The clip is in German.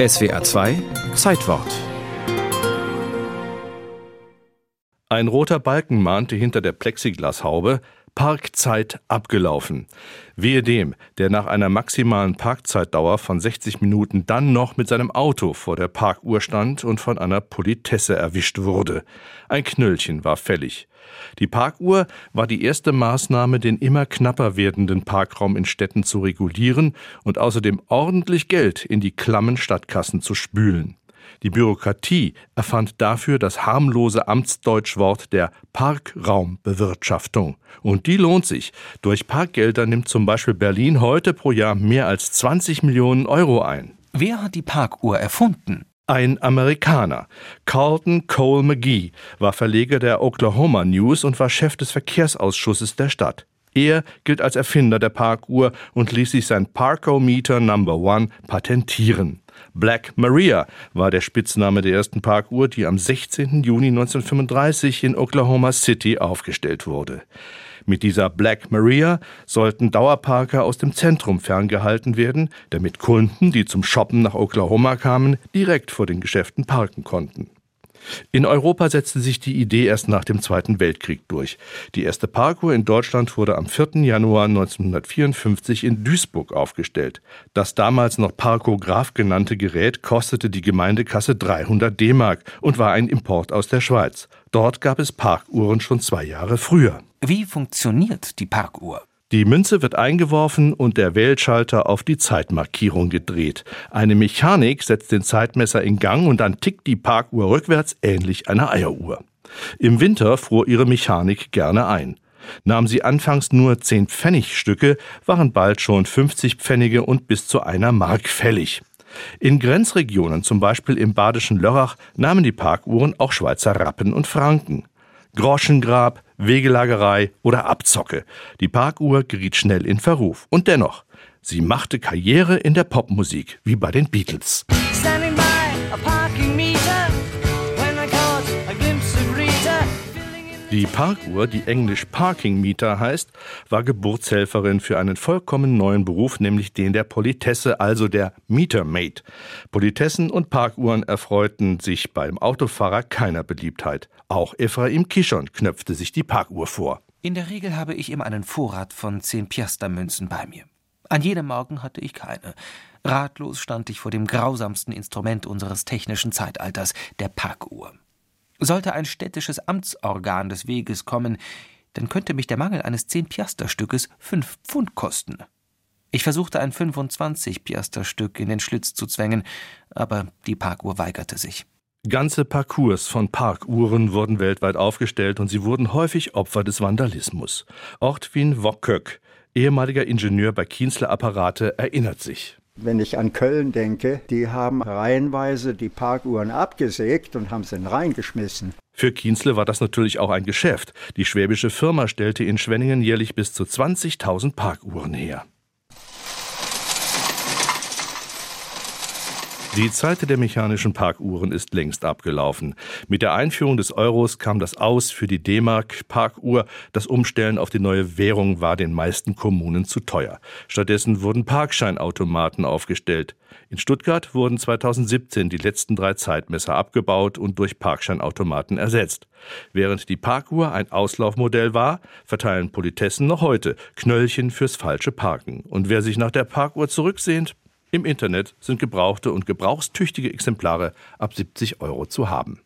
SWA 2 Zeitwort. Ein roter Balken mahnte hinter der Plexiglashaube Parkzeit abgelaufen. Wehe dem, der nach einer maximalen Parkzeitdauer von 60 Minuten dann noch mit seinem Auto vor der Parkuhr stand und von einer Politesse erwischt wurde. Ein Knöllchen war fällig. Die Parkuhr war die erste Maßnahme, den immer knapper werdenden Parkraum in Städten zu regulieren und außerdem ordentlich Geld in die klammen Stadtkassen zu spülen. Die Bürokratie erfand dafür das harmlose Amtsdeutschwort der Parkraumbewirtschaftung. Und die lohnt sich. Durch Parkgelder nimmt zum Beispiel Berlin heute pro Jahr mehr als 20 Millionen Euro ein. Wer hat die Parkuhr erfunden? Ein Amerikaner. Carlton Cole McGee war Verleger der Oklahoma News und war Chef des Verkehrsausschusses der Stadt. Er gilt als Erfinder der Parkuhr und ließ sich sein Parkometer Number One patentieren. Black Maria war der Spitzname der ersten Parkuhr, die am 16. Juni 1935 in Oklahoma City aufgestellt wurde. Mit dieser Black Maria sollten Dauerparker aus dem Zentrum ferngehalten werden, damit Kunden, die zum Shoppen nach Oklahoma kamen, direkt vor den Geschäften parken konnten. In Europa setzte sich die Idee erst nach dem Zweiten Weltkrieg durch. Die erste Parkuhr in Deutschland wurde am 4. Januar 1954 in Duisburg aufgestellt. Das damals noch Parkograph genannte Gerät kostete die Gemeindekasse 300 D-Mark und war ein Import aus der Schweiz. Dort gab es Parkuhren schon zwei Jahre früher. Wie funktioniert die Parkuhr? Die Münze wird eingeworfen und der Wählschalter auf die Zeitmarkierung gedreht. Eine Mechanik setzt den Zeitmesser in Gang und dann tickt die Parkuhr rückwärts ähnlich einer Eieruhr. Im Winter fuhr ihre Mechanik gerne ein. Nahm sie anfangs nur 10 Pfennigstücke, waren bald schon 50 Pfennige und bis zu einer Mark fällig. In Grenzregionen, zum Beispiel im badischen Lörrach, nahmen die Parkuhren auch Schweizer Rappen und Franken. Groschengrab, Wegelagerei oder Abzocke. Die Parkuhr geriet schnell in Verruf. Und dennoch, sie machte Karriere in der Popmusik, wie bei den Beatles. Die Parkuhr, die englisch Parking Meter heißt, war Geburtshelferin für einen vollkommen neuen Beruf, nämlich den der Politesse, also der Metermaid. Politessen und Parkuhren erfreuten sich beim Autofahrer keiner Beliebtheit. Auch Ephraim Kishon knöpfte sich die Parkuhr vor. In der Regel habe ich immer einen Vorrat von 10 Piastermünzen bei mir. An jedem Morgen hatte ich keine. Ratlos stand ich vor dem grausamsten Instrument unseres technischen Zeitalters, der Parkuhr. Sollte ein städtisches Amtsorgan des Weges kommen, dann könnte mich der Mangel eines Zehn-Piaster-Stückes fünf Pfund kosten. Ich versuchte ein 25-Piaster-Stück in den Schlitz zu zwängen, aber die Parkuhr weigerte sich. Ganze Parcours von Parkuhren wurden weltweit aufgestellt und sie wurden häufig Opfer des Vandalismus. Ortwin Wockök, ehemaliger Ingenieur bei Kienzler Apparate, erinnert sich. Wenn ich an Köln denke, die haben reihenweise die Parkuhren abgesägt und haben sie reingeschmissen. Für Kienzle war das natürlich auch ein Geschäft. Die schwäbische Firma stellte in Schwenningen jährlich bis zu 20.000 Parkuhren her. Die Zeit der mechanischen Parkuhren ist längst abgelaufen. Mit der Einführung des Euros kam das Aus für die D-Mark-Parkuhr. Das Umstellen auf die neue Währung war den meisten Kommunen zu teuer. Stattdessen wurden Parkscheinautomaten aufgestellt. In Stuttgart wurden 2017 die letzten drei Zeitmesser abgebaut und durch Parkscheinautomaten ersetzt. Während die Parkuhr ein Auslaufmodell war, verteilen Politessen noch heute Knöllchen fürs falsche Parken. Und wer sich nach der Parkuhr zurücksehnt, im Internet sind gebrauchte und gebrauchstüchtige Exemplare ab 70 Euro zu haben.